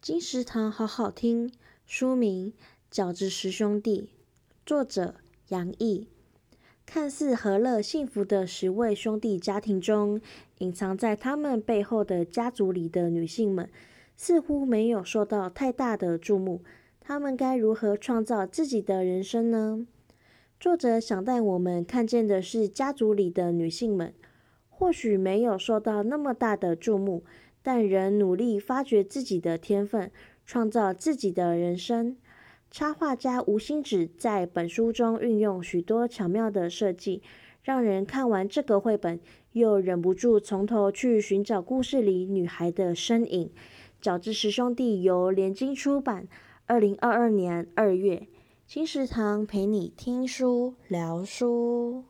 金石堂好好听，书名《饺子十兄弟》，作者杨毅。看似和乐幸福的十位兄弟家庭中，隐藏在他们背后的家族里的女性们，似乎没有受到太大的注目。他们该如何创造自己的人生呢？作者想带我们看见的是家族里的女性们，或许没有受到那么大的注目。但仍努力发掘自己的天分，创造自己的人生。插画家吴兴子在本书中运用许多巧妙的设计，让人看完这个绘本又忍不住从头去寻找故事里女孩的身影。饺子十兄弟由联经出版，二零二二年二月。金石堂陪你听书聊书。